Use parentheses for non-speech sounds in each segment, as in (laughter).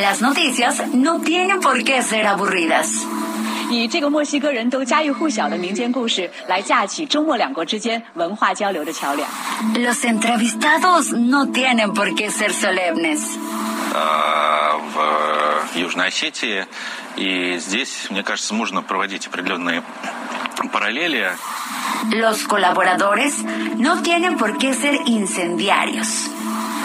Las noticias no tienen por qué ser aburridas. 以这个墨西哥人都家喻户晓的民间故事来架起中墨两国之间文化交流的桥梁。 Los entrevistados no tienen por qué ser solemnes. а, в Южной Осетии. И здесь, мне кажется, можно проводить определенные параллели. Los colaboradores no tienen por qué ser incendiarios.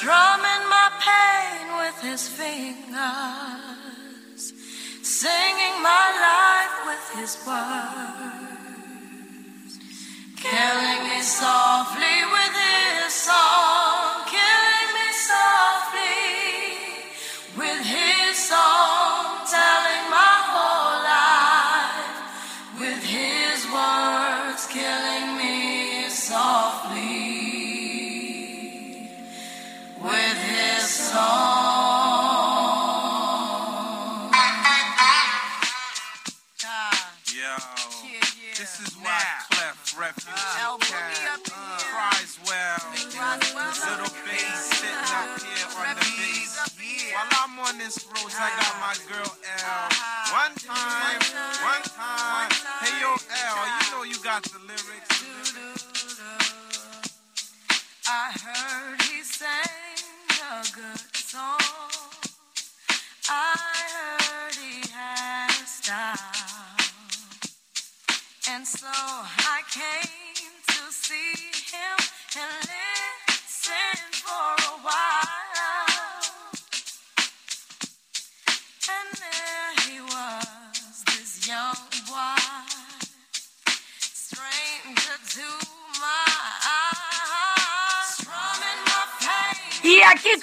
Strumming my pain with his fingers, singing my life with his words, killing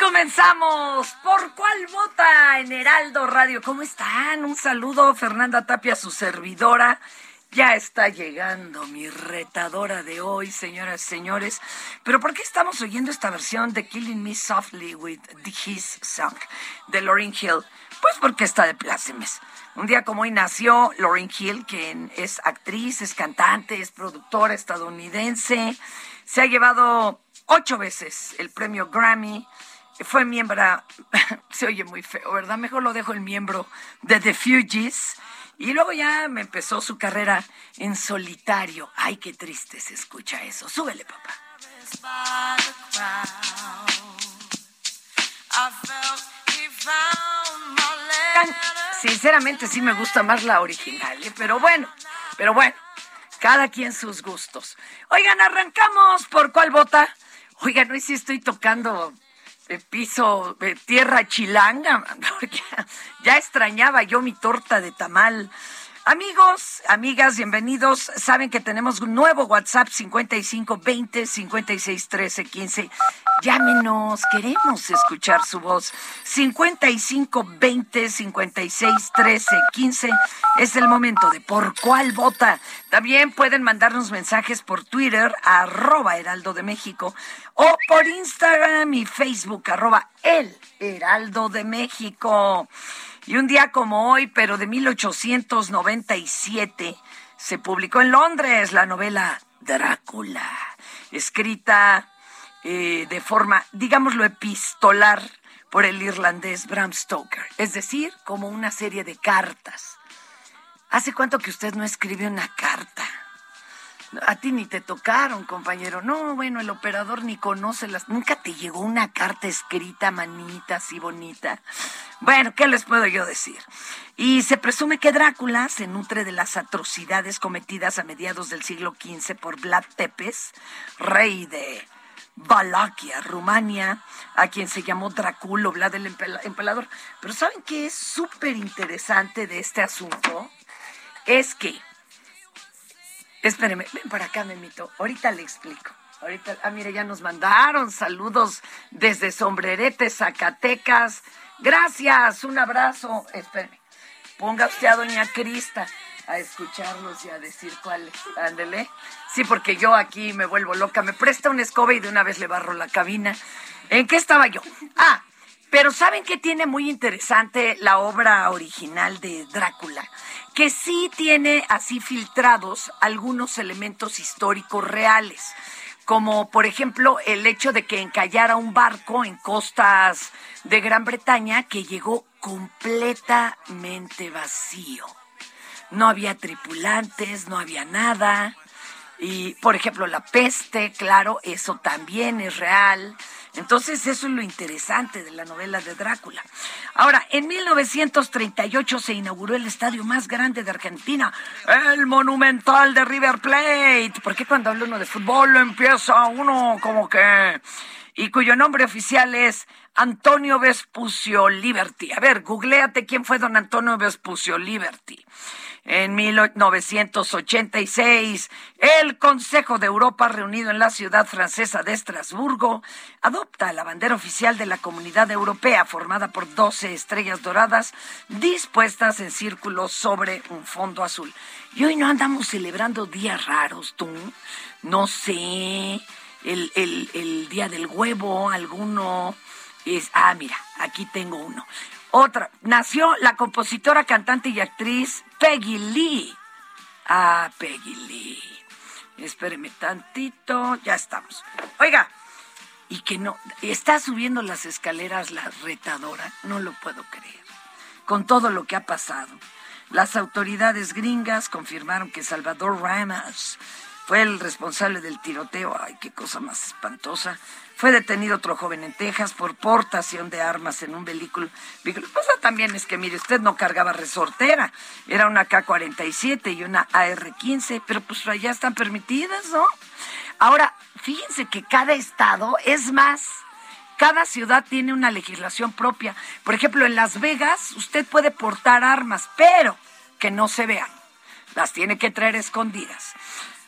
comenzamos. ¿Por cuál vota en Heraldo Radio? ¿Cómo están? Un saludo, Fernanda Tapia, su servidora. Ya está llegando mi retadora de hoy, señoras y señores. Pero ¿por qué estamos oyendo esta versión de Killing Me Softly with His Song de Lauryn Hill? Pues porque está de plácemes. Un día como hoy nació Lauryn Hill, quien es actriz, es cantante, es productora estadounidense. Se ha llevado ocho veces el premio Grammy. Fue miembro, (laughs) se oye muy feo, ¿verdad? Mejor lo dejo el miembro de The Fugees. Y luego ya me empezó su carrera en solitario. Ay, qué triste se escucha eso. Súbele, papá. Sinceramente sí me gusta más la original, ¿eh? pero bueno, pero bueno, cada quien sus gustos. Oigan, arrancamos por cuál vota. Oigan, hoy sí estoy tocando eh, piso, eh, tierra chilanga, (laughs) porque ya extrañaba yo mi torta de tamal. Amigos, amigas, bienvenidos. Saben que tenemos un nuevo WhatsApp 5520 5613 15. Llámenos, queremos escuchar su voz. 5520 5613 15 es el momento de por cuál vota. También pueden mandarnos mensajes por Twitter, arroba Heraldo de México, o por Instagram y Facebook, arroba El Heraldo de México. Y un día como hoy, pero de 1897, se publicó en Londres la novela Drácula, escrita eh, de forma, digámoslo, epistolar por el irlandés Bram Stoker, es decir, como una serie de cartas. ¿Hace cuánto que usted no escribe una carta? A ti ni te tocaron, compañero. No, bueno, el operador ni conoce las... Nunca te llegó una carta escrita, manita, así bonita. Bueno, ¿qué les puedo yo decir? Y se presume que Drácula se nutre de las atrocidades cometidas a mediados del siglo XV por Vlad Tepes, rey de Valaquia, Rumania, a quien se llamó Drácula, Vlad el Empalador. Pero ¿saben qué es súper interesante de este asunto? Es que Espéreme, ven para acá, Memito. Ahorita le explico. Ahorita, ah, mire, ya nos mandaron saludos desde Sombrerete, Zacatecas. Gracias, un abrazo. Espéreme, ponga usted a Doña Crista a escucharnos y a decir cuál es. Ándele. Sí, porque yo aquí me vuelvo loca. Me presta una escoba y de una vez le barro la cabina. ¿En qué estaba yo? Ah, pero ¿saben qué tiene muy interesante la obra original de Drácula? Que sí tiene así filtrados algunos elementos históricos reales, como por ejemplo el hecho de que encallara un barco en costas de Gran Bretaña que llegó completamente vacío. No había tripulantes, no había nada. Y, por ejemplo, la peste, claro, eso también es real. Entonces, eso es lo interesante de la novela de Drácula. Ahora, en 1938 se inauguró el estadio más grande de Argentina, el Monumental de River Plate. Porque cuando habla uno de fútbol empieza uno como que... Y cuyo nombre oficial es Antonio Vespucio Liberty. A ver, googleate quién fue don Antonio Vespucio Liberty. En 1986, el Consejo de Europa, reunido en la ciudad francesa de Estrasburgo, adopta la bandera oficial de la Comunidad Europea, formada por 12 estrellas doradas dispuestas en círculos sobre un fondo azul. Y hoy no andamos celebrando días raros, tú. No sé, el, el Día del Huevo, alguno. Es, ah, mira, aquí tengo uno. Otra, nació la compositora, cantante y actriz Peggy Lee. Ah, Peggy Lee. Espéreme tantito, ya estamos. Oiga, y que no, está subiendo las escaleras la retadora, no lo puedo creer, con todo lo que ha pasado. Las autoridades gringas confirmaron que Salvador Ramos fue el responsable del tiroteo. Ay, qué cosa más espantosa. Fue detenido otro joven en Texas por portación de armas en un vehículo. Lo que también es que, mire, usted no cargaba resortera. Era una K-47 y una AR-15, pero pues allá están permitidas, ¿no? Ahora, fíjense que cada estado es más. Cada ciudad tiene una legislación propia. Por ejemplo, en Las Vegas usted puede portar armas, pero que no se vean. Las tiene que traer escondidas.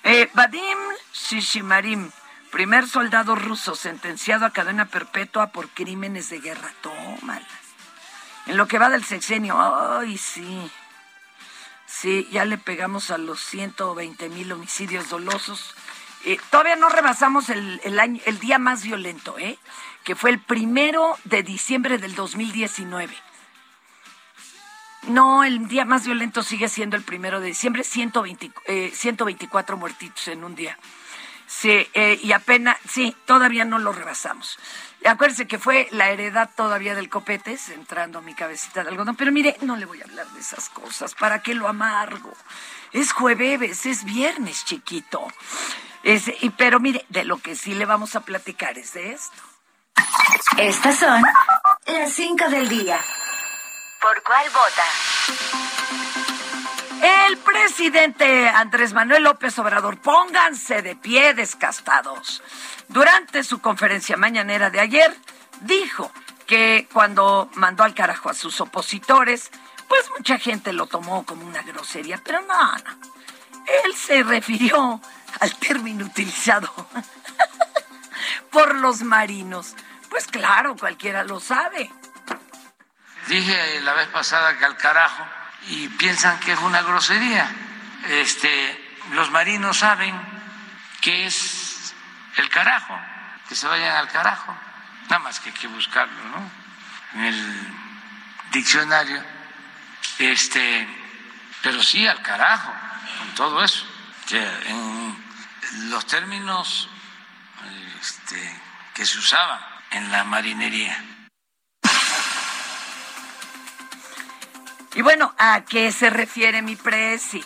Eh, Vadim Shishimarim Primer soldado ruso sentenciado a cadena perpetua por crímenes de guerra. Tómala. En lo que va del sexenio, ay, sí. Sí, ya le pegamos a los 120 mil homicidios dolosos. Eh, todavía no rebasamos el, el, año, el día más violento, ¿eh? que fue el primero de diciembre del 2019. No, el día más violento sigue siendo el primero de diciembre, 120, eh, 124 muertitos en un día. Sí, eh, y apenas, sí, todavía no lo rebasamos. Acuérdense que fue la heredad todavía del copetes, entrando a mi cabecita de algodón. Pero mire, no le voy a hablar de esas cosas. ¿Para qué lo amargo? Es jueves, es viernes, chiquito. y, pero mire, de lo que sí le vamos a platicar es de esto. Estas son las cinco del día. ¿Por cuál vota? El presidente Andrés Manuel López Obrador, pónganse de pie descastados. Durante su conferencia mañanera de ayer, dijo que cuando mandó al carajo a sus opositores, pues mucha gente lo tomó como una grosería, pero no, no. Él se refirió al término utilizado (laughs) por los marinos. Pues claro, cualquiera lo sabe. Dije la vez pasada que al carajo y piensan que es una grosería. Este, los marinos saben que es el carajo, que se vayan al carajo, nada más que hay que buscarlo, ¿no? En el diccionario, este, pero sí al carajo, con todo eso, que en los términos este, que se usaban en la marinería. Y bueno, ¿a qué se refiere mi presi?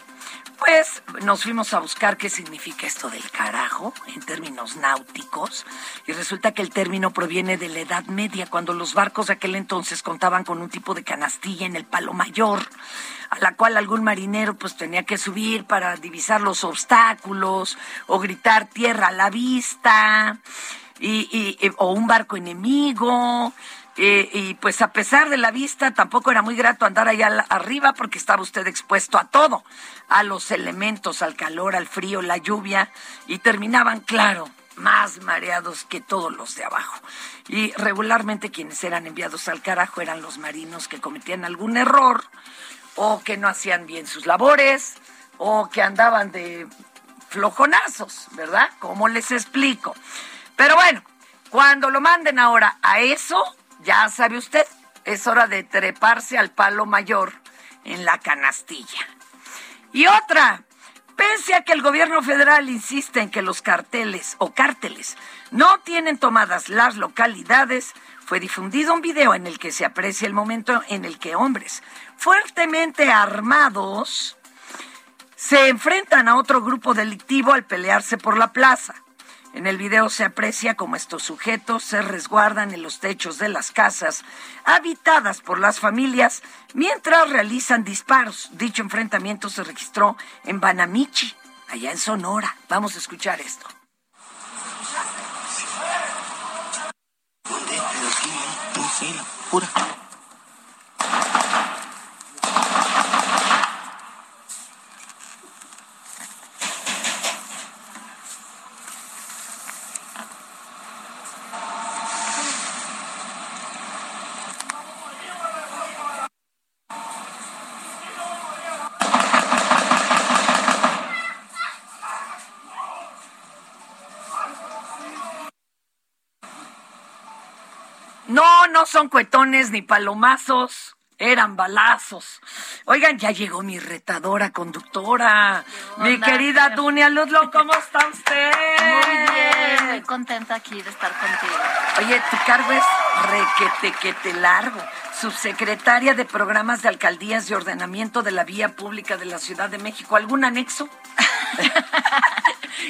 después nos fuimos a buscar qué significa esto del carajo en términos náuticos y resulta que el término proviene de la Edad Media, cuando los barcos de aquel entonces contaban con un tipo de canastilla en el palo mayor, a la cual algún marinero pues tenía que subir para divisar los obstáculos o gritar tierra a la vista y- y- o un barco enemigo. Eh, y pues a pesar de la vista, tampoco era muy grato andar allá al- arriba porque estaba usted expuesto a todo, a los elementos, al calor, al frío, la lluvia, y terminaban, claro, más mareados que todos los de abajo. Y regularmente quienes eran enviados al carajo eran los marinos que cometían algún error, o que no hacían bien sus labores, o que andaban de flojonazos, ¿verdad? ¿Cómo les explico? Pero bueno, cuando lo manden ahora a eso, ya sabe usted, es hora de treparse al palo mayor en la canastilla. Y otra, pese a que el gobierno federal insiste en que los carteles o cárteles no tienen tomadas las localidades, fue difundido un video en el que se aprecia el momento en el que hombres fuertemente armados se enfrentan a otro grupo delictivo al pelearse por la plaza. En el video se aprecia cómo estos sujetos se resguardan en los techos de las casas habitadas por las familias mientras realizan disparos. Dicho enfrentamiento se registró en Banamichi, allá en Sonora. Vamos a escuchar esto no ni palomazos. Eran balazos. Oigan, ya llegó mi retadora conductora. Mi querida? Dunia Ludlow, ¿cómo está usted? Muy bien, muy contenta aquí de estar contigo. Oye, tu cargo es requetequete largo. Subsecretaria de Programas de Alcaldías y Ordenamiento de la Vía Pública de la Ciudad de México. ¿Algún anexo? (laughs)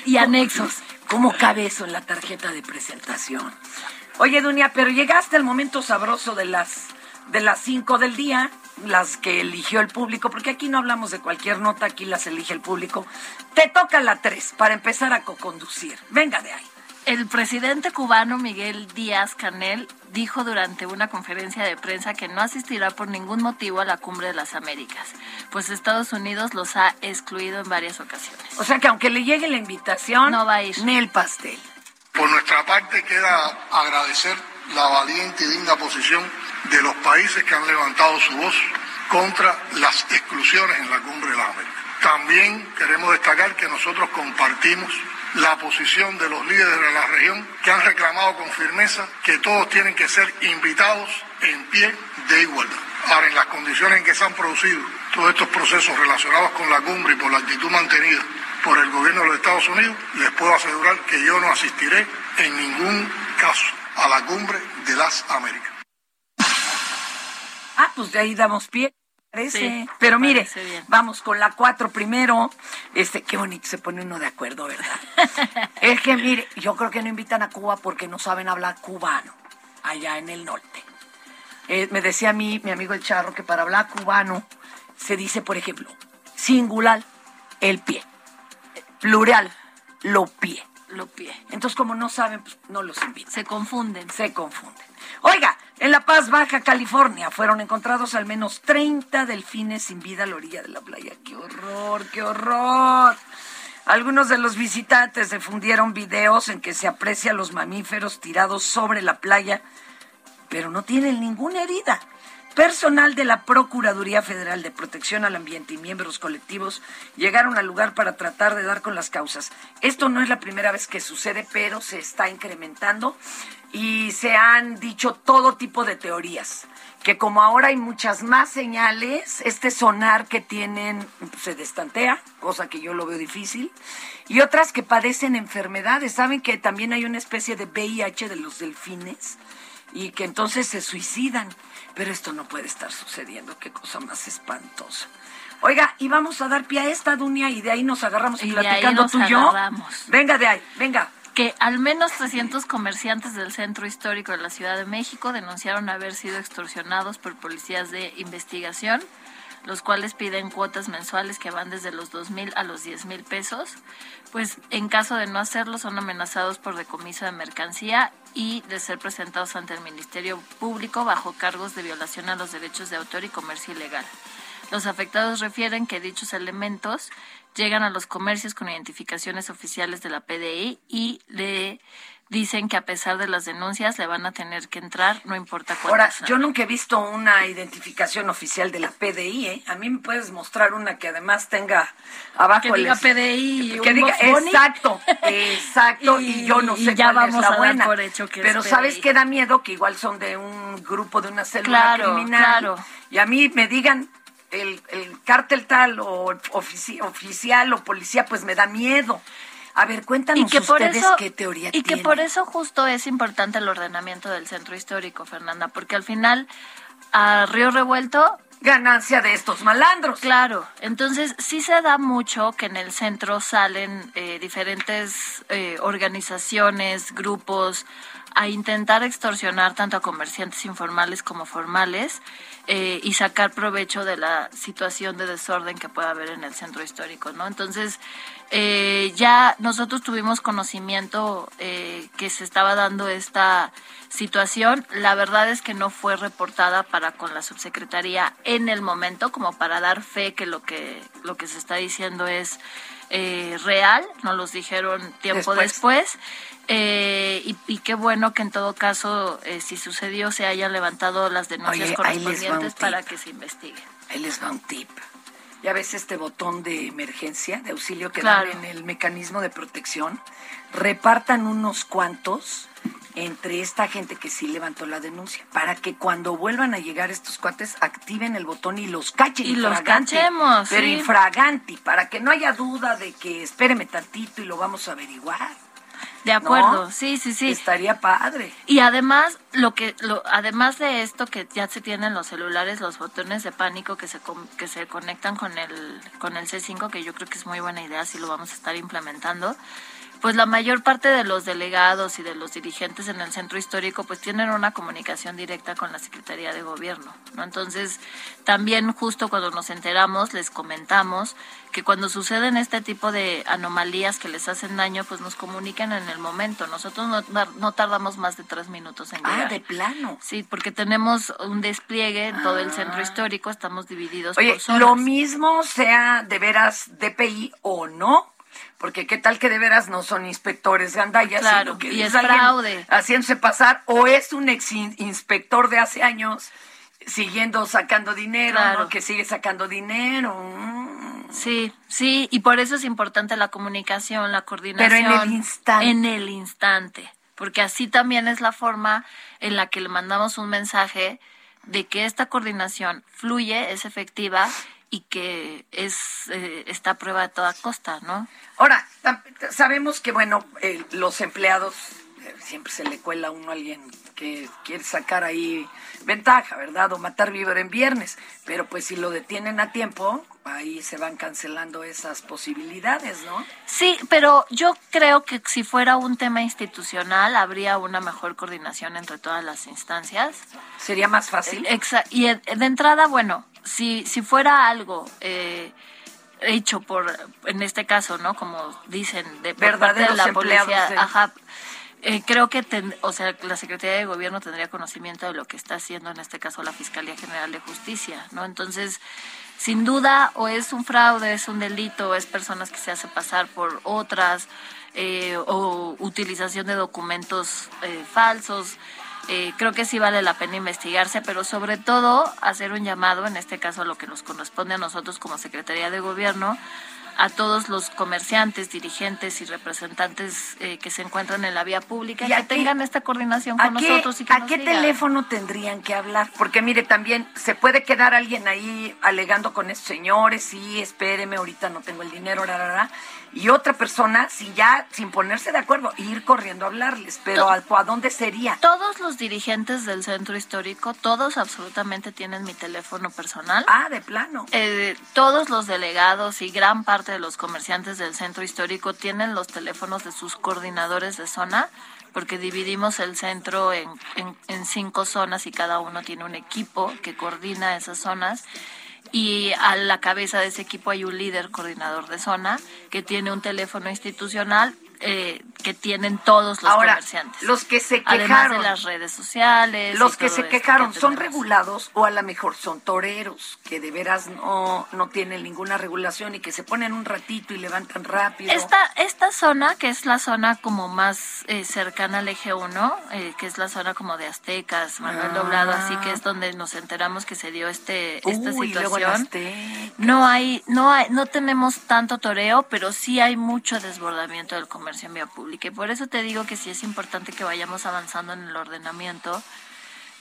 Y anexos. ¿Cómo cabe eso en la tarjeta de presentación? Oye, Dunia, pero llegaste al momento sabroso de las de las 5 del día, las que eligió el público, porque aquí no hablamos de cualquier nota, aquí las elige el público. Te toca la 3 para empezar a co-conducir. Venga de ahí. El presidente cubano Miguel Díaz Canel dijo durante una conferencia de prensa que no asistirá por ningún motivo a la Cumbre de las Américas, pues Estados Unidos los ha excluido en varias ocasiones. O sea que aunque le llegue la invitación, No va a ir. ni el pastel. Por nuestra parte queda agradecer la valiente y digna posición de los países que han levantado su voz contra las exclusiones en la Cumbre de las Américas. También queremos destacar que nosotros compartimos la posición de los líderes de la región que han reclamado con firmeza que todos tienen que ser invitados en pie de igualdad. Ahora, en las condiciones en que se han producido todos estos procesos relacionados con la cumbre y por la actitud mantenida por el gobierno de los Estados Unidos, les puedo asegurar que yo no asistiré en ningún caso a la cumbre de las Américas. Ah, pues de ahí damos pie. Parece. Sí, Pero mire, parece vamos con la 4 primero. Este, qué bonito se pone uno de acuerdo, ¿verdad? (laughs) es que mire, yo creo que no invitan a Cuba porque no saben hablar cubano allá en el norte. Eh, me decía a mí, mi amigo el charro, que para hablar cubano se dice, por ejemplo, singular, el pie. Plural, lo pie. Lo pie. Entonces, como no saben, pues no los invitan Se confunden. se confunden. Oiga, en La Paz, Baja California, fueron encontrados al menos 30 delfines sin vida a la orilla de la playa. ¡Qué horror, qué horror! Algunos de los visitantes difundieron videos en que se aprecia a los mamíferos tirados sobre la playa, pero no tienen ninguna herida. Personal de la Procuraduría Federal de Protección al Ambiente y miembros colectivos llegaron al lugar para tratar de dar con las causas. Esto no es la primera vez que sucede, pero se está incrementando y se han dicho todo tipo de teorías. Que como ahora hay muchas más señales, este sonar que tienen se destantea, cosa que yo lo veo difícil, y otras que padecen enfermedades. ¿Saben que también hay una especie de VIH de los delfines? y que entonces se suicidan. Pero esto no puede estar sucediendo, qué cosa más espantosa. Oiga, y vamos a dar pie a esta Dunia y de ahí nos agarramos Y platicando tú y yo. agarramos. Venga de ahí, venga. que al menos 300 comerciantes del centro histórico de la Ciudad de México denunciaron haber sido extorsionados por policías de investigación, los cuales piden cuotas mensuales que van desde los 2 mil a los 10 mil pesos. Pues en caso de no hacerlo son amenazados por decomiso de mercancía y de ser presentados ante el Ministerio Público bajo cargos de violación a los derechos de autor y comercio ilegal. Los afectados refieren que dichos elementos llegan a los comercios con identificaciones oficiales de la PDI y le dicen que a pesar de las denuncias le van a tener que entrar, no importa cuánto Ahora, yo nunca he visto una identificación oficial de la PDI, ¿eh? A mí me puedes mostrar una que además tenga abajo Que diga PDI que diga, exacto, exacto, (laughs) y, Y- yo no sé ya cuál es la a dar buena. por hecho que Pero. ¿sabes qué da miedo? Que igual son de un grupo, de una célula Claro, criminal. claro. Y a mí me digan el, el cártel tal o ofici- oficial o policía, pues me da miedo. A ver, cuéntanos y que por ustedes eso qué teoría y que por eso justo es importante el ordenamiento del centro histórico Fernanda porque al final a Río Revuelto Ganancia de estos malandros. Claro, entonces sí se da mucho que en el centro salen eh, diferentes eh, organizaciones, grupos, a intentar extorsionar tanto a comerciantes informales como formales eh, y sacar provecho de la situación de desorden que pueda haber en el centro histórico, ¿no? Entonces, eh, ya nosotros tuvimos conocimiento eh, que se estaba dando esta situación. La verdad es que no fue reportada para con la subsecretaría en el momento, como para dar fe que lo que lo que se está diciendo es eh, real. Nos los dijeron tiempo Después. después. Eh, y, y qué bueno que en todo caso, eh, si sucedió, se hayan levantado las denuncias Oye, correspondientes para que se investigue. Ahí les va un tip. Ya ves este botón de emergencia, de auxilio que Claro. dan en el mecanismo de protección. Repartan unos cuantos entre esta gente que sí levantó la denuncia, para que cuando vuelvan a llegar estos cuates activen el botón y los cachen. Y los cachemos, Pero sí. infraganti, para que no haya duda de que espéreme tantito y lo vamos a averiguar. De acuerdo, ¿No? sí, sí, sí. Estaría padre. Y además, lo que, lo, además de esto que ya se tienen los celulares, los botones de pánico que se, que se conectan con el, con el C5, que yo creo que es muy buena idea, si lo vamos a estar implementando, pues la mayor parte de los delegados y de los dirigentes en el centro histórico pues tienen una comunicación directa con la Secretaría de Gobierno, ¿no? Entonces, también justo cuando nos enteramos les comentamos que cuando suceden este tipo de anomalías que les hacen daño, pues nos comunican en el momento. Nosotros no, no tardamos más de tres minutos en Ah, llegar. de plano. Sí, porque tenemos un despliegue en todo el centro histórico, estamos divididos Oye, por zonas. lo mismo sea de veras DPI o no, porque qué tal que de veras no son inspectores gandallas, Claro, sino que y es fraude. haciéndose pasar, o es un ex in- inspector de hace años siguiendo sacando dinero, Claro. ¿no? que sigue sacando dinero. Mm. Sí, sí, y por eso es importante la comunicación, la coordinación. Pero en el instante. En el instante, porque así también es la forma en la que le mandamos un mensaje de que esta coordinación fluye, es efectiva y que es eh, está a prueba de toda costa, ¿no? Ahora, sabemos que, bueno, eh, los empleados, eh, siempre se le cuela a uno a alguien que quiere sacar ahí ventaja, ¿verdad? O matar víbora en viernes. Pero pues si lo detienen a tiempo, ahí se van cancelando esas posibilidades, ¿no? Sí, pero yo creo que si fuera un tema institucional habría una mejor coordinación entre todas las instancias. Sería más fácil. Exa- y eh, de entrada, bueno, si, si fuera algo eh, hecho por, en este caso, ¿no? Como dicen, de por parte de la policía, de- ajá, eh, creo que, ten- o sea, la Secretaría de Gobierno tendría conocimiento de lo que está haciendo, en este caso, la Fiscalía General de Justicia, ¿no? Entonces, sin duda, o es un fraude, es un delito, o es personas que se hace pasar por otras, eh, o utilización de documentos eh, falsos. Eh, creo que sí vale la pena investigarse, pero sobre todo hacer un llamado, en este caso lo que nos corresponde a nosotros como Secretaría de Gobierno, a todos los comerciantes, dirigentes y representantes eh, que se encuentran en la vía pública ¿Y que qué- tengan esta coordinación ¿A con qué, nosotros y que a nos qué digan. teléfono tendrían que hablar? Porque mire, también se puede quedar alguien ahí alegando con esos señores, sí, espéreme, ahorita no tengo el dinero, ra, ra, ra. Y otra persona sin ya, sin ponerse de acuerdo, ir corriendo a hablarles. Pero ¿a, ¿a dónde sería? Todos los dirigentes del centro histórico, todos absolutamente tienen mi teléfono personal. Ah, de plano. Eh, todos los delegados y gran parte de los comerciantes del centro histórico tienen los teléfonos de sus coordinadores de zona porque dividimos el centro en, en, en cinco zonas y cada uno tiene un equipo que coordina esas zonas y a la cabeza de ese equipo hay un líder coordinador de zona que tiene un teléfono institucional eh, que tienen todos los Ahora, comerciantes. los que se Además quejaron. de las redes sociales. Los que se quejaron que son regulados o a lo mejor son toreros que de veras no, no tienen ninguna regulación y que se ponen un ratito y levantan rápido. Esta, esta zona, que es la zona como más eh, cercana al eje 1, eh, que es la zona como de Aztecas, Manuel Ah. Doblado, así que es donde nos enteramos que se dio este, esta Uy, situación. No hay, no hay, no tenemos tanto toreo, pero sí hay mucho desbordamiento del comercio en vía pública. Y por eso te digo que sí es importante que vayamos avanzando en el ordenamiento.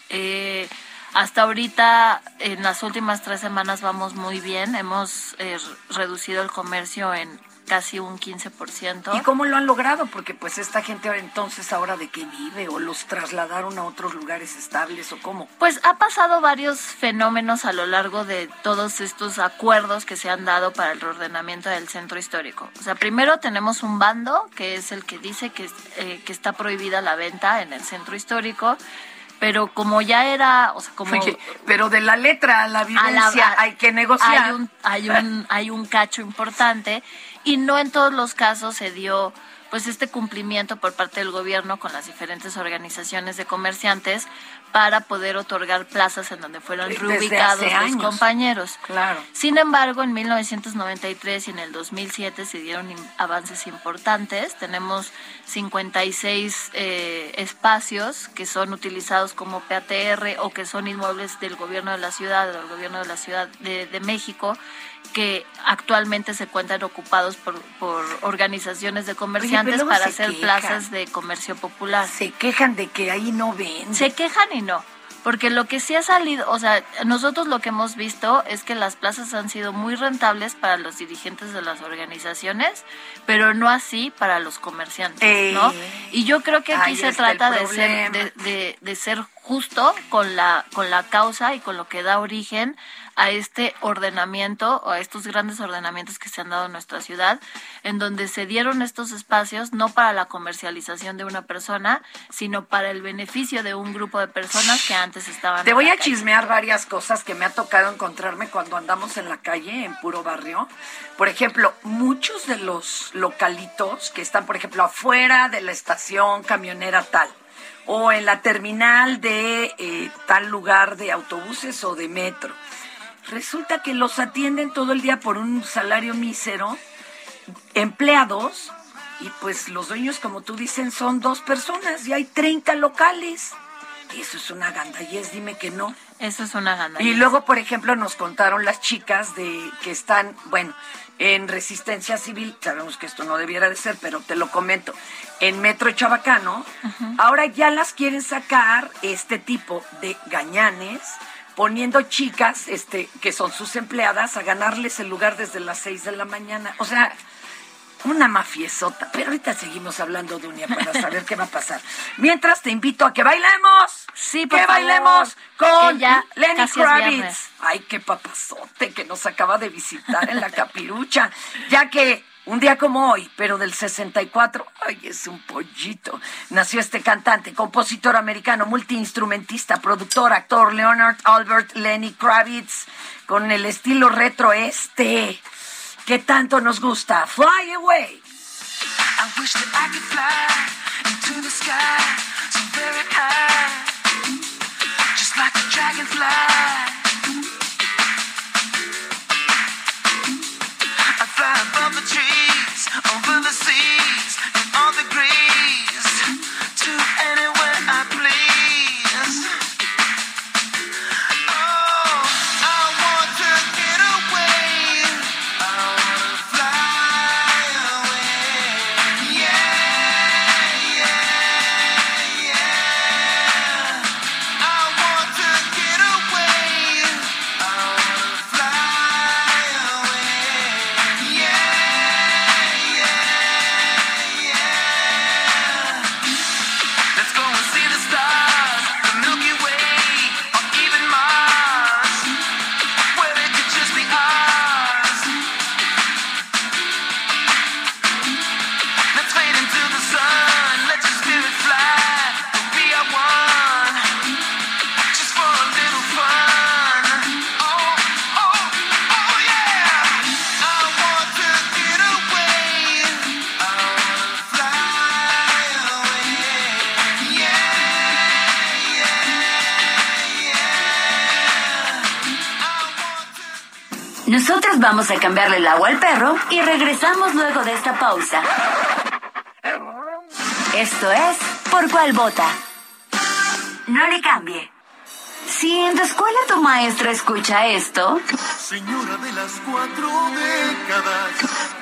Eh, hasta ahorita, en las últimas tres semanas vamos muy bien. Hemos eh, reducido el comercio en casi un 15%. ¿Y cómo lo han logrado? Porque pues esta gente ahora entonces ahora de qué vive o los trasladaron a otros lugares estables o cómo. Pues ha pasado varios fenómenos a lo largo de todos estos acuerdos que se han dado para el reordenamiento del centro histórico. O sea, primero tenemos un bando que es el que dice que, eh, que está prohibida la venta en el centro histórico, pero como ya era, o sea, como Oye, pero de la letra a la a la- vivencia a- hay que negociar. Hay un, hay un, hay un cacho importante y no en todos los casos se dio pues este cumplimiento por parte del gobierno con las diferentes organizaciones de comerciantes para poder otorgar plazas en donde Desde reubicados los años. compañeros. Claro. Sin embargo, en 1993 y en el 2007 se dieron avances importantes. Tenemos 56 eh, espacios que son utilizados como PATR o que son inmuebles del gobierno de la ciudad, del gobierno de la Ciudad de, de México, que actualmente se encuentran ocupados por, por organizaciones de comerciantes para hacer quejan. plazas de comercio popular. Se quejan de que ahí no ven. Se quejan y no. Porque lo que sí ha salido, o sea, nosotros lo que hemos visto es que las plazas han sido muy rentables para los dirigentes de las organizaciones, pero no así para los comerciantes, Eh, ¿no? Y yo creo que aquí se trata de ser, problema. de, de- de ser justo con la, con la causa y con lo que da origen a este ordenamiento o a estos grandes ordenamientos que se han dado en nuestra ciudad, en donde se dieron estos espacios no para la comercialización de una persona, sino para el beneficio de un grupo de personas que antes estaban. Te voy a calle. chismear varias cosas que me ha tocado encontrarme cuando andamos en la calle, en puro barrio. Por ejemplo, muchos de los localitos que están, por ejemplo, afuera de la estación camionera tal, o en la terminal de eh, tal lugar de autobuses o de metro, resulta que los atienden todo el día por un salario mísero, empleados, y pues los dueños, como tú dicen, son dos personas y hay 30 locales. Eso es una gandallez, dime que no. Eso es una gana. Y luego, por ejemplo, nos contaron las chicas de que están, bueno, en resistencia civil, sabemos que esto no debiera de ser, pero te lo comento, en Metro Chabacano, ahora ya las quieren sacar este tipo de gañanes, poniendo chicas, este, que son sus empleadas, a ganarles el lugar desde las 6 de la mañana. O sea, una mafiesota. Pero ahorita seguimos hablando de Unia para (laughs) saber qué va a pasar. Mientras te invito a que bailemos. Sí, por que favor. bailemos con Que ya Lenny Kravitz. Ay, qué papazote que nos acaba de visitar en la (laughs) capirucha. Ya que un día como hoy, pero del 64, ay, es un pollito. Nació este cantante, compositor americano, multiinstrumentista, productor, actor, Leonard Albert Lenny Kravitz, con el estilo retro este, que tanto nos gusta. Fly away. I wish that I could fly into the sky just like a dragonfly. Over the seas, vamos a cambiarle el agua al perro y regresamos luego de esta pausa. Esto es Por cuál vota. No le cambie. Si en tu escuela tu maestra escucha esto, Señora de las cuatro décadas.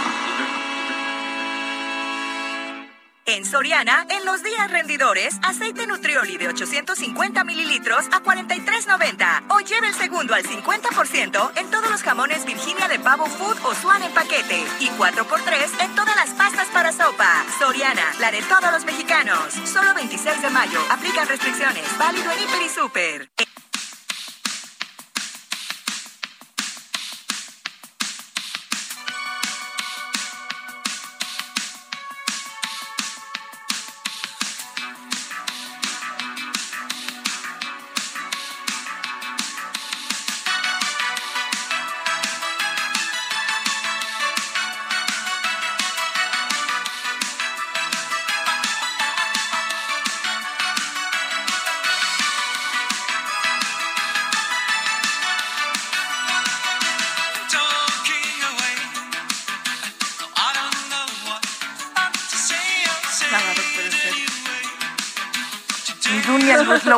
En Soriana, en los días rendidores, aceite Nutrioli de 850 mililitros a 43.90. O lleve el segundo al 50% en todos los jamones Virginia de Pavo Food o Swan en paquete. Y 4x3 en todas las pastas para sopa. Soriana, la de todos los mexicanos. Solo 26 de mayo. Aplican restricciones. Válido en Hiper y Super.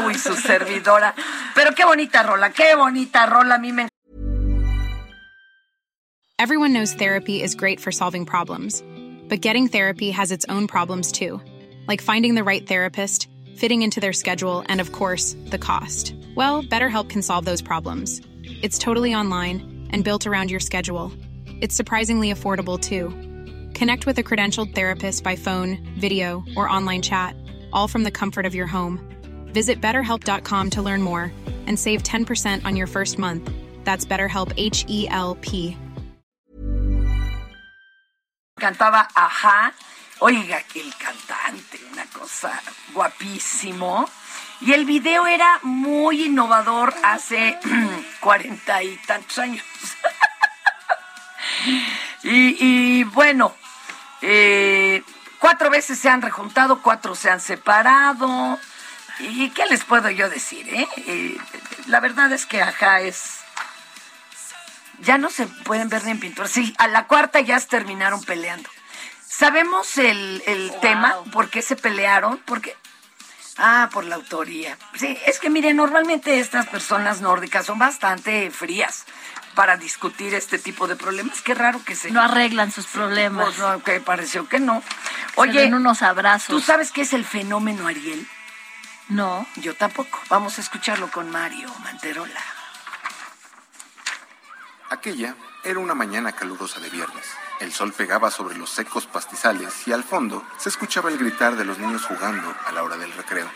Y su servidora. Pero qué bonita rola, qué bonita rola. A mí me Everyone knows therapy is great for solving problems, but getting therapy has its own problems too, like finding the right therapist, fitting into their schedule, and of course, the cost. Well, BetterHelp can solve those problems. It's totally online and built around your schedule. It's surprisingly affordable too. Connect with a credentialed therapist by phone, video, or online chat, all from the comfort of your home. Visit betterhelp.com to learn more and save 10% on your first month. That's BetterHelp H E L P. cantaba Ajá. Oiga, el cantante, una cosa guapísimo. Y el video era muy innovador hace (clears throat) cuarenta y tantos años. (laughs) y, y bueno, eh, cuatro veces se han rejuntado, cuatro se han separado. ¿Y qué les puedo yo decir? Eh? Eh, la verdad es que Ajá es ya no se pueden ver ni en pintura. Sí, a la cuarta ya se terminaron peleando. ¿Sabemos el, el tema? ¿Por qué se pelearon? Porque... Ah, por la autoría. Sí, es que mire, normalmente estas personas nórdicas son bastante frías para discutir este tipo de problemas. Qué raro que se... No arreglan sus problemas. Pues no, que pareció que no. Se Oye, den unos abrazos. ¿tú sabes qué es el fenómeno Ariel? No. Yo tampoco. Vamos a escucharlo con Mario Manterola. Aquella era una mañana calurosa de viernes. El sol pegaba sobre los secos pastizales y al fondo se escuchaba el gritar de los niños jugando a la hora del recreo.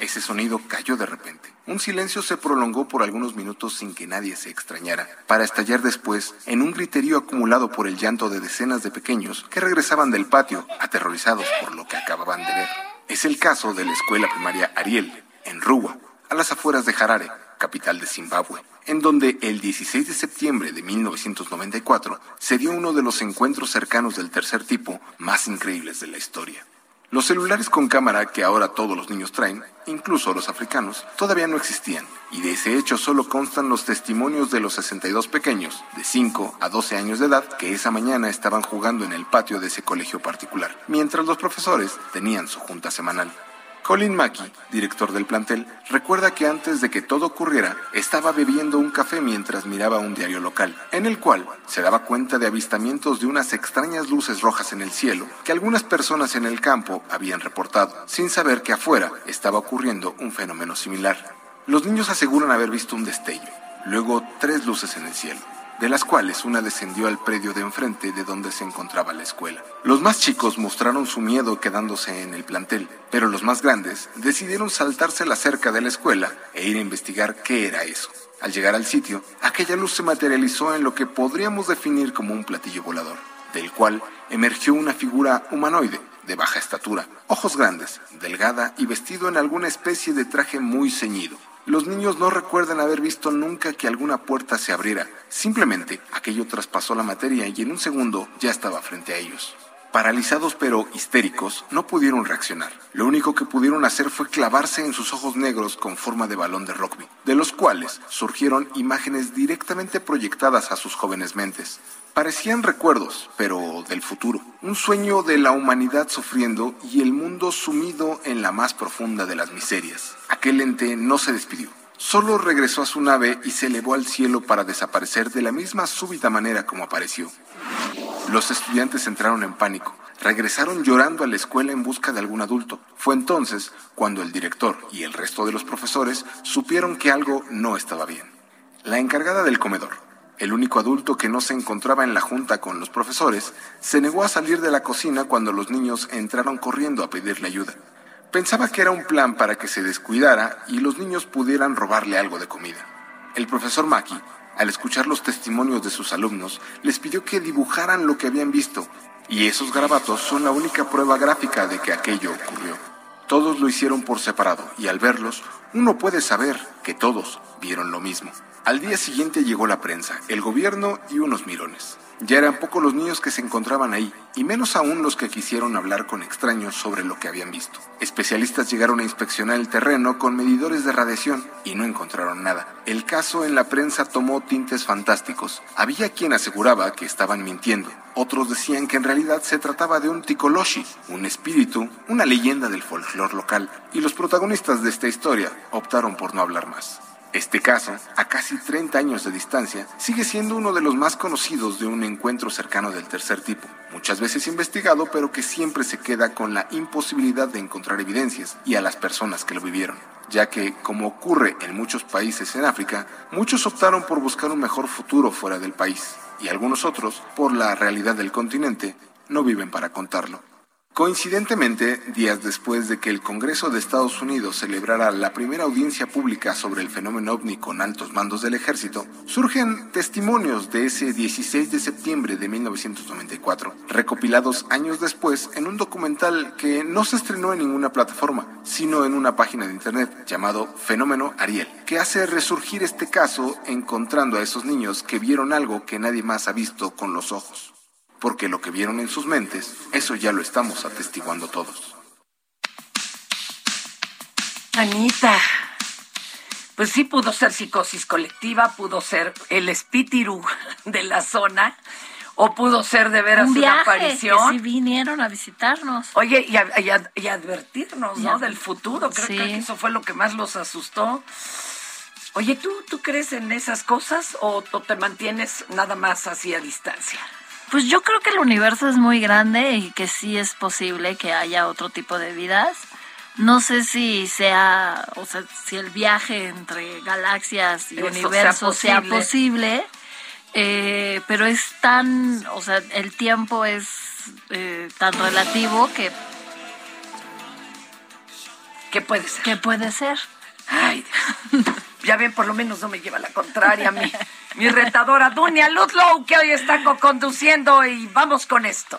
Ese sonido cayó de repente. Un silencio se prolongó por algunos minutos sin que nadie se extrañara, para estallar después en un griterío acumulado por el llanto de decenas de pequeños que regresaban del patio, aterrorizados por lo que acababan de ver. Es el caso de la escuela primaria Ariel, en Ruwa, a las afueras de Harare, capital de Zimbabue, en donde el 16 de septiembre de 1994 se dio uno de los encuentros cercanos del tercer tipo más increíbles de la historia. Los celulares con cámara que ahora todos los niños traen, incluso los africanos, todavía no existían, y de ese hecho solo constan los testimonios de los 62 pequeños, de 5 a 12 años de edad, que esa mañana estaban jugando en el patio de ese colegio particular, mientras los profesores tenían su junta semanal. Colin Mackey, director del plantel, recuerda que antes de que todo ocurriera, estaba bebiendo un café mientras miraba un diario local, en el cual se daba cuenta de avistamientos de unas extrañas luces rojas en el cielo que algunas personas en el campo habían reportado, sin saber que afuera estaba ocurriendo un fenómeno similar. Los niños aseguran haber visto un destello, luego tres luces en el cielo de las cuales una descendió al predio de enfrente de donde se encontraba la escuela. Los más chicos mostraron su miedo quedándose en el plantel, pero los más grandes decidieron saltarse la cerca de la escuela e ir a investigar qué era eso. Al llegar al sitio, aquella luz se materializó en lo que podríamos definir como un platillo volador, del cual emergió una figura humanoide, de baja estatura, ojos grandes, delgada y vestido en alguna especie de traje muy ceñido. Los niños no recuerdan haber visto nunca que alguna puerta se abriera, simplemente aquello traspasó la materia y en un segundo ya estaba frente a ellos. Paralizados pero histéricos, no pudieron reaccionar. Lo único que pudieron hacer fue clavarse en sus ojos negros con forma de balón de rugby, de los cuales surgieron imágenes directamente proyectadas a sus jóvenes mentes. Parecían recuerdos, pero del futuro. Un sueño de la humanidad sufriendo y el mundo sumido en la más profunda de las miserias. Aquel ente no se despidió. Solo regresó a su nave y se elevó al cielo para desaparecer de la misma súbita manera como apareció. Los estudiantes entraron en pánico. Regresaron llorando a la escuela en busca de algún adulto. Fue entonces cuando el director y el resto de los profesores supieron que algo no estaba bien. La encargada del comedor, el único adulto que no se encontraba en la junta con los profesores, se negó a salir de la cocina cuando los niños entraron corriendo a pedirle ayuda. Pensaba que era un plan para que se descuidara y los niños pudieran robarle algo de comida. El profesor Maki, al escuchar los testimonios de sus alumnos, les pidió que dibujaran lo que habían visto, y esos garabatos son la única prueba gráfica de que aquello ocurrió. Todos lo hicieron por separado, y al verlos, uno puede saber que todos vieron lo mismo. Al día siguiente llegó la prensa, el gobierno y unos mirones. Ya eran pocos los niños que se encontraban ahí, y menos aún los que quisieron hablar con extraños sobre lo que habían visto. Especialistas llegaron a inspeccionar el terreno con medidores de radiación y no encontraron nada. El caso en la prensa tomó tintes fantásticos. Había quien aseguraba que estaban mintiendo. Otros decían que en realidad se trataba de un tikoloshi, un espíritu, una leyenda del folclore local, y los protagonistas de esta historia optaron por no hablar más. Este caso, a casi 30 años de distancia, sigue siendo uno de los más conocidos de un encuentro cercano del tercer tipo, muchas veces investigado, pero que siempre se queda con la imposibilidad de encontrar evidencias y a las personas que lo vivieron, ya que, como ocurre en muchos países en África, muchos optaron por buscar un mejor futuro fuera del país, y algunos otros, por la realidad del continente, no viven para contarlo. Coincidentemente, días después de que el Congreso de Estados Unidos celebrara la primera audiencia pública sobre el fenómeno ovni con altos mandos del ejército, surgen testimonios de ese 16 de septiembre de 1994, recopilados años después en un documental que no se estrenó en ninguna plataforma, sino en una página de internet llamado Fenómeno Ariel, que hace resurgir este caso encontrando a esos niños que vieron algo que nadie más ha visto con los ojos porque lo que vieron en sus mentes, eso ya lo estamos atestiguando todos. Anita, pues sí pudo ser psicosis colectiva, pudo ser el espíritu (laughs) de la zona, o pudo ser de veras Un una viaje, aparición. que sí vinieron a visitarnos. Oye, y, a- y a- y advertirnos, ¿no? Del futuro. Creo, Sí. creo que eso fue lo que más los asustó. Oye, ¿tú, ¿tú crees en esas cosas o, o te mantienes nada más así a distancia? Pues yo creo que el universo es muy grande y que sí es posible que haya otro tipo de vidas. No sé si sea, o sea, si el viaje entre galaxias y Eso sea universos sea posible. posible, eh, pero es tan, o sea, el tiempo es eh, tan relativo que... ¿Qué puede ser? Que puede ser. Ay, ya ven, por lo menos no me lleva la contraria mi, mi retadora Dunia Ludlow, que hoy está co-conduciendo y vamos con esto.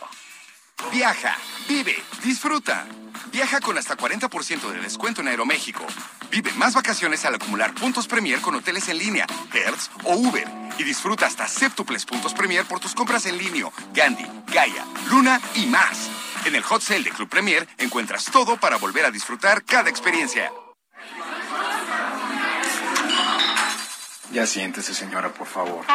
Viaja, vive, disfruta. Viaja con hasta 40% de descuento en Aeroméxico. Vive más vacaciones al acumular puntos Premier con hoteles en línea, Hertz o Uber. Y disfruta hasta séptuples puntos Premier por tus compras en línea, Gandhi, Gaia, Luna y más. En el Hot Sale de Club Premier encuentras todo para volver a disfrutar cada experiencia. Ya siéntese, señora, por favor.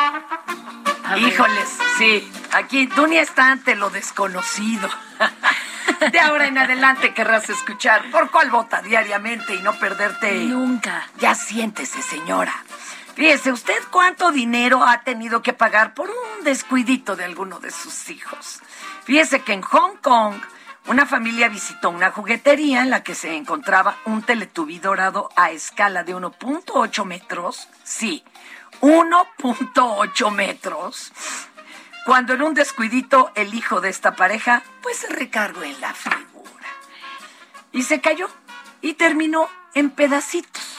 Híjoles, sí, aquí Dunia está ante lo desconocido. (laughs) De ahora en adelante querrás escuchar por cuál vota diariamente y no perderte. Nunca. Ya siéntese, señora. Fíjese, ¿usted cuánto dinero ha tenido que pagar por un descuidito de alguno de sus hijos? Fíjese que en Hong Kong una familia visitó una juguetería en la que se encontraba un teletubí dorado a escala de 1.8 metros. Sí, 1.8 metros. Cuando en un descuidito el hijo de esta pareja pues se recargó en la figura. Y se cayó y terminó en pedacitos.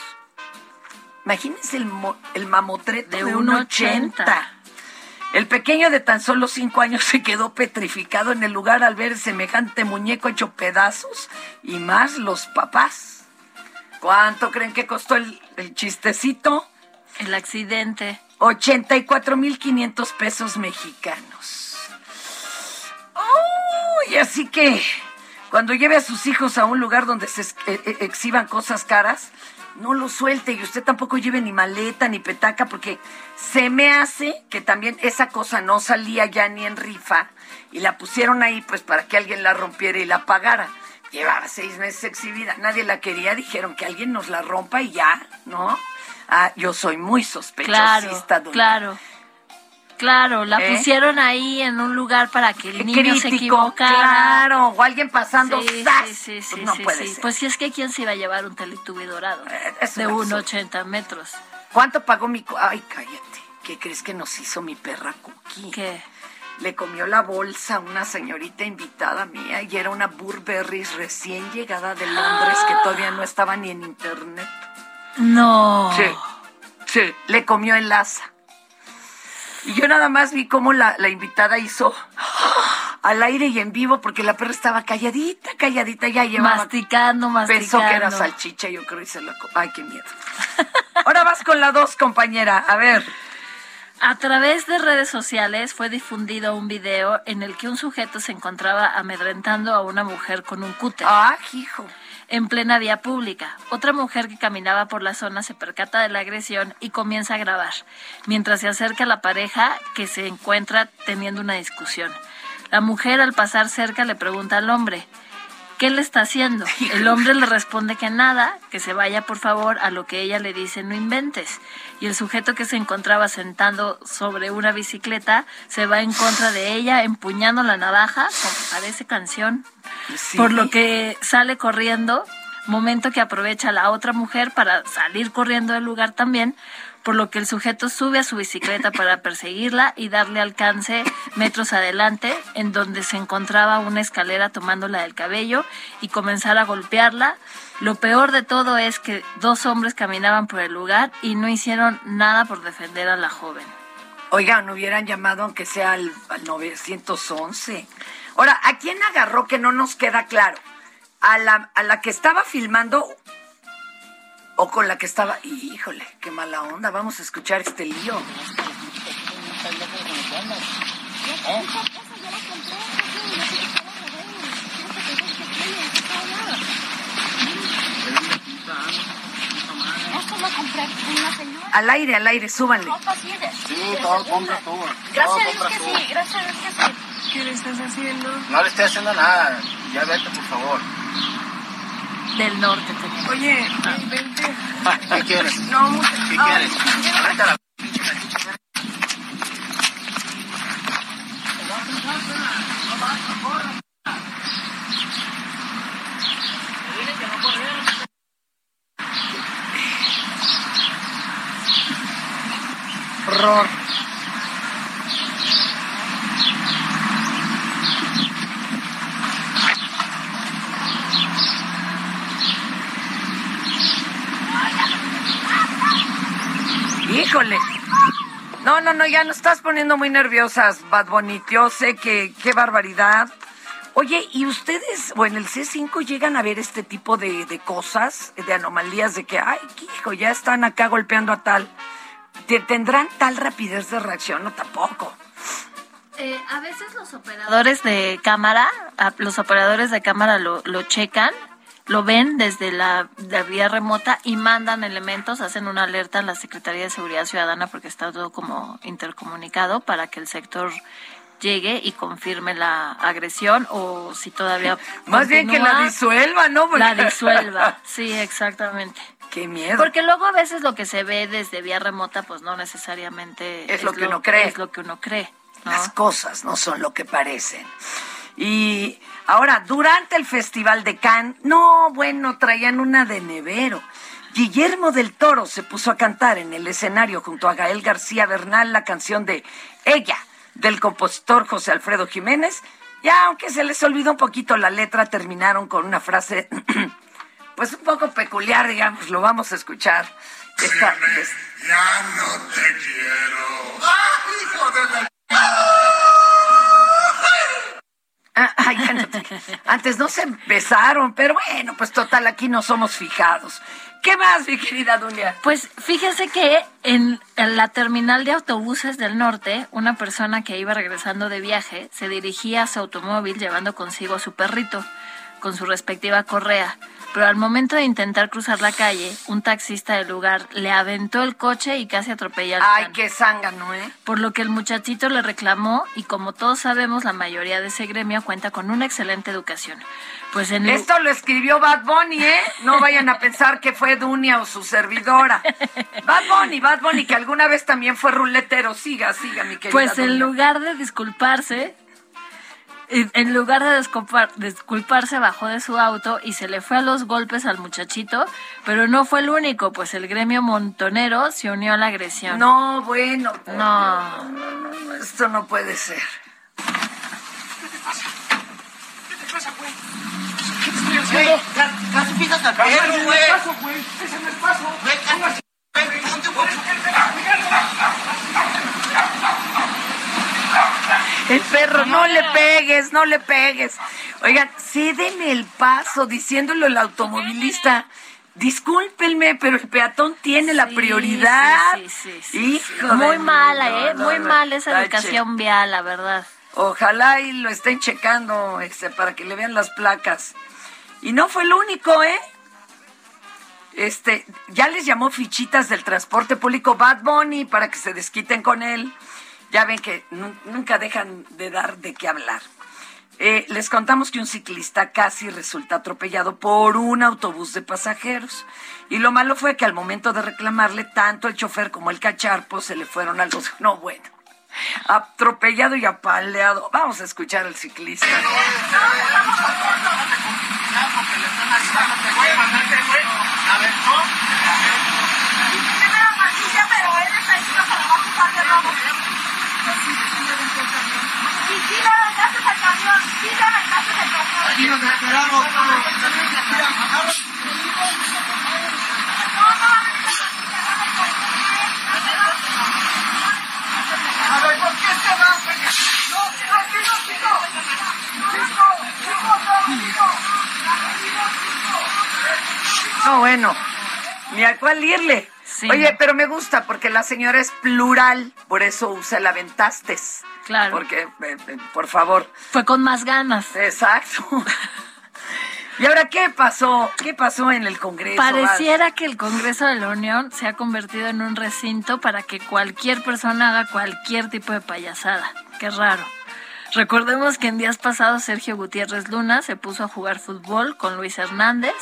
Imagínense el, el mamotreto de, De un un 80. 80. El pequeño de tan solo cinco años se quedó petrificado en el lugar al ver semejante muñeco hecho pedazos y más los papás. ¿Cuánto creen que costó el, el chistecito? El accidente. 84.500 pesos mexicanos. Uy, así que cuando lleve a sus hijos a un lugar donde se ex- eh, eh, exhiban cosas caras, no lo suelte y usted tampoco lleve ni maleta ni petaca porque se me hace que también esa cosa no salía ya ni en rifa y la pusieron ahí pues para que alguien la rompiera y la pagara. Llevaba seis meses exhibida, nadie la quería, dijeron que alguien nos la rompa y ya, ¿no? Ah, yo soy muy Claro, sospechosista, doña claro. Claro, la ¿Eh? pusieron ahí en un lugar para que el niño se equivocara. claro, o alguien pasando, Sí, ¡zas! sí, sí, sí, Pues no sí, puede sí. ser. Pues si es que quién se iba a llevar un teletubby dorado es de un 1,80 metros. ¿Cuánto pagó mi... Ay, cállate. ¿Qué crees que nos hizo mi perra Cookie? ¿Qué? Le comió la bolsa a una señorita invitada mía y era una Burberry recién llegada de Londres que todavía no estaba ni en internet. No. Sí, sí, le comió el asa. Y yo nada más vi cómo la, la invitada hizo al aire y en vivo porque la perra estaba calladita, calladita, ya llevaba... Masticando, masticando. Pensó que era salchicha, yo creo, y se la... Ay, qué miedo. Ahora vas con la dos, compañera. A ver. A través de redes sociales fue difundido un video en el que un sujeto se encontraba amedrentando a una mujer con un cúter. ¡Ah, hijo! En plena vía pública. Otra mujer que caminaba por la zona se percata de la agresión y comienza a grabar, mientras se acerca a la pareja que se encuentra teniendo una discusión. La mujer al pasar cerca le pregunta al hombre, ¿qué le está haciendo? El hombre le responde que nada, que se vaya por favor, a lo que ella le dice no inventes. Y el sujeto que se encontraba sentando sobre una bicicleta se va en contra de ella, empuñando la navaja, como parece canción, Sí. por lo que sale corriendo, momento que aprovecha la otra mujer para salir corriendo del lugar también, por lo que el sujeto sube a su bicicleta para perseguirla y darle alcance metros adelante, en donde se encontraba una escalera tomándola del cabello y comenzar a golpearla. Lo peor de todo es que dos hombres caminaban por el lugar y no hicieron nada por defender a la joven. Oigan, hubieran llamado aunque sea al, al 911. Ahora, ¿a quién agarró que no nos queda claro? ¿A la, a la que estaba filmando o con la que estaba... Híjole, qué mala onda. Vamos a escuchar este lío. Al aire, al aire, súbanle. Sí, todo compra tú. Gracias a Dios que sí, gracias a Dios que sí. ¿Qué le estás haciendo? No le estoy haciendo nada. Ya vete, por favor. Del norte. Oye, vente. ¿Qué quieres? No, mucho. ¿Qué quieres? Vete a la... Horror. Híjole. Ya nos estás poniendo muy nerviosas, Bad Bunny. Yo sé que qué barbaridad. Oye, ¿y ustedes o en el C5 llegan a ver este tipo de, de cosas, de anomalías, de que, ay, hijo, ya están acá golpeando a tal? ¿Te- ¿Tendrán tal rapidez de reacción? No, tampoco. Eh, a veces los operadores de cámara, los operadores de cámara lo, lo checan, lo ven desde la, la vía remota y mandan elementos, hacen una alerta a la Secretaría de Seguridad Ciudadana porque está todo como intercomunicado para que el sector llegue y confirme la agresión o si todavía (laughs) Más bien que la disuelva, ¿no? Porque- La disuelva, sí, exactamente. (laughs) Qué miedo. Porque luego a veces lo que se ve desde vía remota pues no necesariamente Es lo que uno cree. Es lo que uno cree. ¿no? Las cosas no son lo que parecen. Y ahora, durante el Festival de Cannes, no, bueno, traían una de nevero. Guillermo del Toro se puso a cantar en el escenario junto a Gael García Bernal la canción de Ella, del compositor José Alfredo Jiménez. Y aunque se les olvidó un poquito la letra, terminaron con una frase, (clears throat) pues un poco peculiar, digamos, lo vamos a escuchar. esta, es- Ya no te quiero. ¡Ah, hijo de la... Ah, (laughs) Antes no se besaron, pero bueno, pues total, aquí no somos fijados. ¿Qué más, mi querida Dunia? Pues fíjese que en la terminal de autobuses del norte, una persona que iba regresando de viaje se dirigía a su automóvil llevando consigo a su perrito, con su respectiva correa. Pero al momento de intentar cruzar la calle, un taxista del lugar le aventó el coche y casi atropelló al Ay, can. qué zángano, ¿eh? Por lo que el muchachito le reclamó y como todos sabemos, la mayoría de ese gremio cuenta con una excelente educación. Pues en Esto lo escribió Bad Bunny, ¿eh? No vayan a pensar que fue Dunia o su servidora. Bad Bunny, Bad Bunny, que alguna vez también fue ruletero. Siga, siga, mi querida Pues en Dunia. lugar de disculparse, en lugar de disculpar- disculparse, bajó de su auto y se le fue a los golpes al muchachito, pero no fue el único, pues el gremio montonero se unió a la agresión. No, bueno. No. no, Esto no puede ser. Güey, casi pisas al perro, güey. Ese no es paso. Güey, casi- güey, ponte un poco. El perro, no le pegues, no le pegues. Oigan, cédenme el paso diciéndolo el automovilista. Discúlpenme, pero el peatón tiene la prioridad. Sí, sí, sí, sí. Hijo Muy mala, no, ¿eh? no, Muy no, mala esa educación vial, la verdad. Ojalá y lo estén checando este, para que le vean las placas. Y no fue el único, ¿eh? Este, ya les llamó fichitas del transporte público Bad Bunny para que se desquiten con él. Ya ven que nu- nunca dejan de dar de qué hablar. Eh, les contamos que un ciclista casi resulta atropellado por un autobús de pasajeros. Y lo malo fue que al momento de reclamarle, tanto el chofer como el cacharpo se le fueron a los... No, bueno. Atropellado y apaleado. Vamos a escuchar al ciclista. Nos esperamos. A ver, ¿por qué se va? No, aquí no, chico. Chico, chico, no, chico. No, bueno. Ni a cuál irle. Oye, pero me gusta porque la señora es plural, por eso usa el aventastes. Claro. Porque, eh, eh, por favor. Fue con más ganas. Exacto. ¿Y ahora qué pasó? ¿Qué pasó en el Congreso? Pareciera que el Congreso de la Unión se ha convertido en un recinto para que cualquier persona haga cualquier tipo de payasada. Qué raro. Recordemos que en días pasados Sergio Gutiérrez Luna se puso a jugar fútbol con Luis Hernández,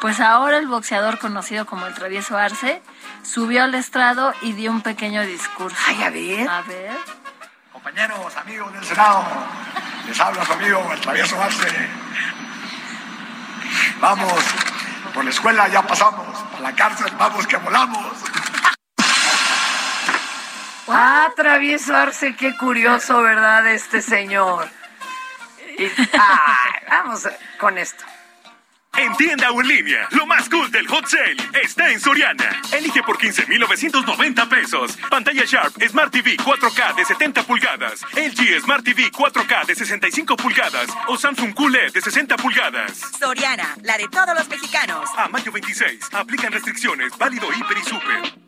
pues ahora el boxeador conocido como el Travieso Arce subió al estrado y dio un pequeño discurso. Ay, a ver. A ver. Compañeros, amigos del Senado, les habla su amigo el travieso Arce. Vamos, por la escuela ya pasamos, a la cárcel vamos que volamos. Ah, travieso Arce, qué curioso, ¿verdad? Este señor. Y- ay, vamos con esto. En tienda o en línea, lo más cool del hot sale está en Soriana. Elige por 15,990 pesos. Pantalla Sharp Smart TV 4K de 70 pulgadas. LG Smart TV 4K de 65 pulgadas. O Samsung QLED de 60 pulgadas. Soriana, la de todos los mexicanos. A mayo 26, aplican restricciones. Válido Hiper y Super.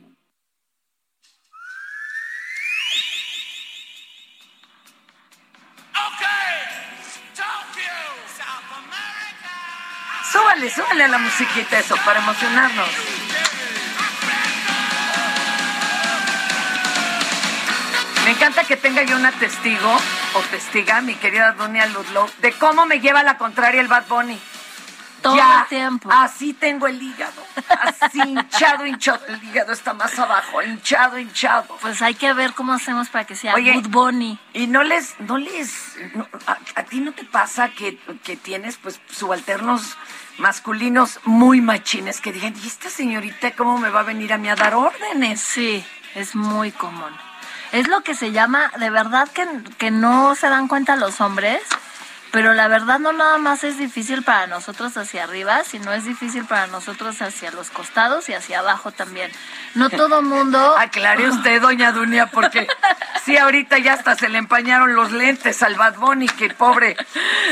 Súbale, súbale a la musiquita eso, para emocionarnos. Me encanta que tenga yo una testigo o testiga, mi querida Doña Ludlow, de cómo me lleva la contraria el Bad Bunny. Todo Ya, el tiempo. Así tengo el hígado. Así (laughs) hinchado, hinchado. El hígado está más abajo, hinchado, hinchado. Pues hay que ver cómo hacemos para que sea Oye, Good Bunny. Y no les, no les, no, a, a ti no te pasa que, que tienes pues subalternos masculinos muy machines que digan, ¿y esta señorita cómo me va a venir a mí a dar órdenes? Sí, es muy común. Es lo que se llama, de verdad que, que no se dan cuenta los hombres, pero la verdad no nada más es difícil para nosotros hacia arriba, sino es difícil para nosotros hacia los costados y hacia abajo también. No todo mundo... (laughs) Aclare usted, doña Dunia, porque (laughs) sí, ahorita ya hasta se le empañaron los lentes al Bad Bunny, que pobre,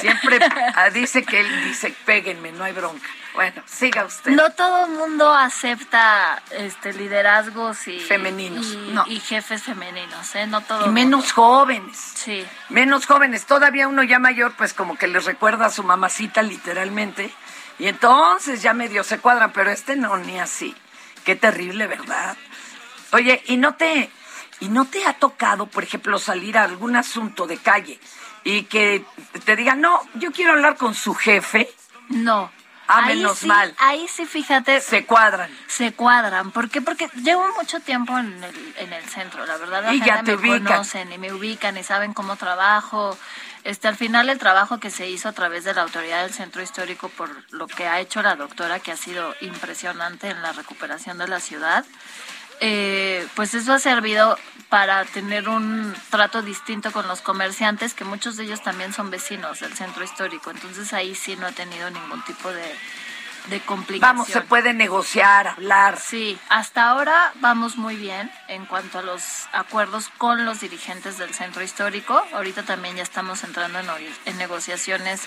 siempre ah, dice que él dice, péguenme, no hay bronca. Bueno, siga usted. No todo el mundo acepta este liderazgos y Femeninos, y, no. y jefes femeninos, ¿eh? No todo Y menos jóvenes. Sí. Menos jóvenes. Todavía uno ya mayor, pues como que les recuerda a su mamacita literalmente. Y entonces ya medio se cuadran, pero este no, ni así. Qué terrible, ¿verdad? Oye, ¿y no te, y no te ha tocado, por ejemplo, salir a algún asunto de calle y que te digan, no, yo quiero hablar con su jefe? No. Ah, Ahí menos sí- mal. Ahí sí, fíjate. Se cuadran. Se cuadran. ¿Por qué? Porque llevo mucho tiempo en el, en el centro, la verdad. La Y ya te me ubican. conocen y me ubican y saben cómo trabajo. Este, al final el trabajo que se hizo a través de la autoridad del centro histórico por lo que ha hecho la doctora, que ha sido impresionante en la recuperación de la ciudad, eh, pues eso ha servido para tener un trato distinto con los comerciantes, que muchos de ellos también son vecinos del centro histórico. Entonces ahí sí no he tenido ningún tipo de, de complicación. Vamos, se puede negociar, hablar. Sí, hasta ahora vamos muy bien en cuanto a los acuerdos con los dirigentes del centro histórico. Ahorita también ya estamos entrando en, en negociaciones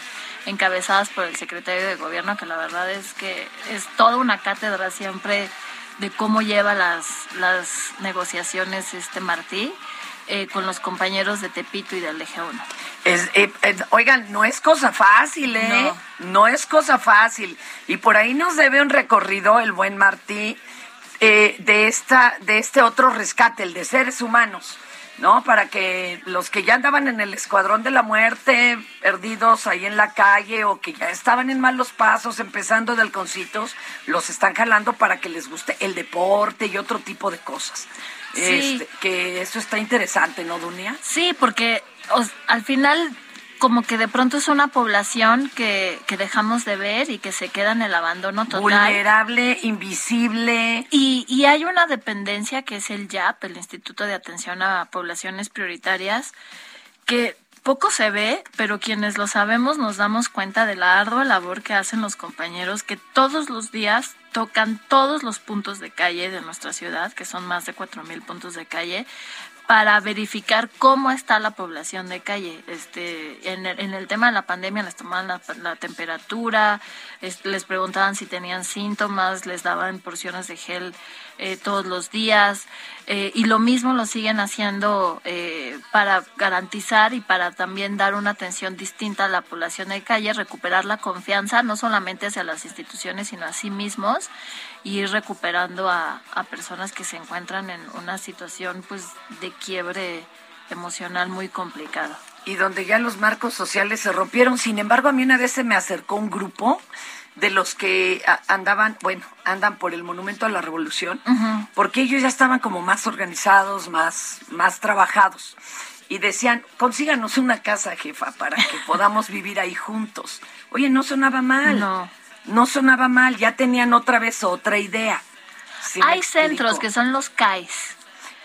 encabezadas por el secretario de gobierno, que la verdad es que es toda una cátedra siempre de cómo lleva las, las negociaciones este Martí eh, con los compañeros de Tepito y del Eje 1. Es, eh, eh, oigan, no es cosa fácil, ¿eh? No. es cosa fácil. Y por ahí nos debe un recorrido el buen Martí eh, de esta, de este otro rescate, el de seres humanos, ¿no? Para que los que ya andaban en el escuadrón de la muerte, perdidos ahí en la calle, o que ya estaban en malos pasos, empezando de halconcitos, los están jalando para que les guste el deporte y otro tipo de cosas. Sí. Este, que eso está interesante, ¿no, Dunia? Sí, porque o al final como que de pronto es una población que, que dejamos de ver y que se queda en el abandono total. Vulnerable, invisible. Y, y hay una dependencia que es el YAP, el Instituto de Atención a Poblaciones Prioritarias, que poco se ve, pero quienes lo sabemos nos damos cuenta de la ardua labor que hacen los compañeros que todos los días tocan todos los puntos de calle de nuestra ciudad, que son más de 4.000 puntos de calle, para verificar cómo está la población de calle. Este, en, el, en el tema de la pandemia les tomaban la, la temperatura, es- les preguntaban si tenían síntomas, les daban porciones de gel eh, todos los días eh, y lo mismo lo siguen haciendo eh, para garantizar y para también dar una atención distinta a la población de calle, recuperar la confianza no solamente hacia las instituciones sino a sí mismos y ir recuperando a, a personas que se encuentran en una situación pues de quiebre emocional muy complicado. y donde ya los marcos sociales se rompieron. Sin embargo, a mí una vez se me acercó un grupo de los que andaban, bueno, andan por el Monumento a la Revolución, porque ellos ya estaban como más organizados, más, más trabajados. Y decían, consíganos una casa, jefa, para que (laughs) podamos vivir ahí juntos. Oye, no sonaba mal. No. No sonaba mal, ya tenían otra vez otra idea. ¿Sí me Hay centros que son los CAIS.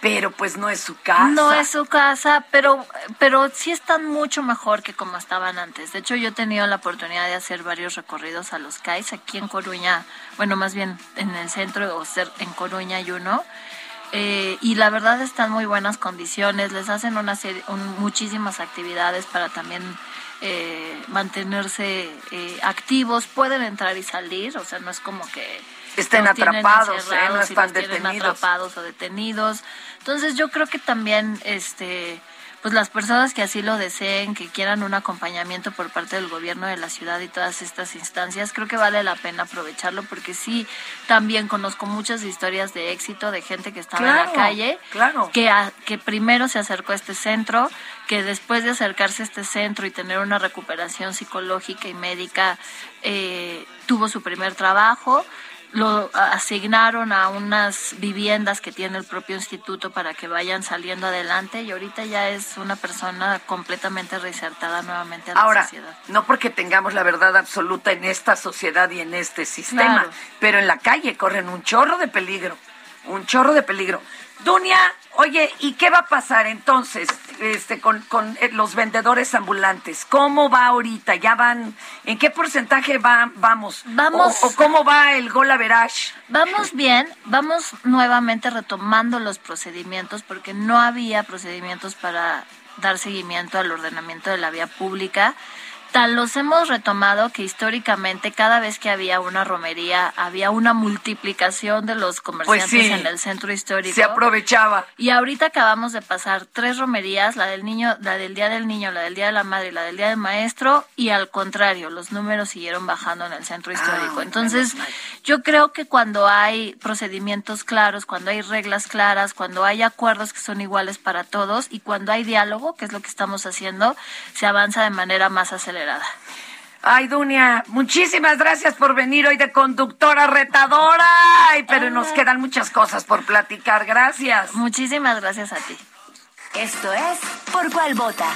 Pero pues no es su casa. No es su casa, pero, pero sí están mucho mejor que como estaban antes. De hecho, yo he tenido la oportunidad de hacer varios recorridos a los CAIS aquí en Coruña, bueno, más bien en el centro o ser en Coruña hay uno. Eh, y la verdad están muy buenas condiciones, les hacen una serie, un- muchísimas actividades para también eh, mantenerse eh, activos, pueden entrar y salir, o sea, no es como que Estén los atrapados, ¿eh? No están detenidos. atrapados o detenidos. Entonces yo creo que también este pues las personas que así lo deseen, que quieran un acompañamiento por parte del gobierno de la ciudad y todas estas instancias, creo que vale la pena aprovecharlo porque sí, también conozco muchas historias de éxito de gente que estaba en la calle, claro. que, a- que primero se acercó a este centro, que después de acercarse a este centro y tener una recuperación psicológica y médica, eh, tuvo su primer trabajo, lo asignaron a unas viviendas que tiene el propio instituto para que vayan saliendo adelante y ahorita ya es una persona completamente reinsertada nuevamente a la Ahora, sociedad. no porque tengamos la verdad absoluta en esta sociedad y en este sistema, Claro. pero en la calle corren un chorro de peligro, un chorro de peligro. Dunia, oye, ¿y qué va a pasar entonces este, con, con eh, los vendedores ambulantes? ¿Cómo va ahorita? ¿Ya van? ¿En qué porcentaje va, vamos? Vamos- ¿O, o cómo va el gol average? Vamos bien, vamos nuevamente retomando los procedimientos porque no había procedimientos para dar seguimiento al ordenamiento de la vía pública. Los hemos retomado que históricamente cada vez que había una romería había una multiplicación de los comerciantes Pues sí. en el centro histórico. Se aprovechaba. Y ahorita acabamos de pasar tres romerías, la del niño, la del día del niño, la del día de la madre y la del día del maestro, y al contrario, los números siguieron bajando en el centro histórico. Entonces, yo creo que cuando hay procedimientos claros, cuando hay reglas claras, cuando hay acuerdos que son iguales para todos y cuando hay diálogo, que es lo que estamos haciendo, se avanza de manera más acelerada. Ay, Dunia, muchísimas gracias por venir hoy de conductora retadora. Ay, pero nos quedan muchas cosas por platicar. Gracias. Muchísimas gracias a ti. Esto es Por Cuál Vota.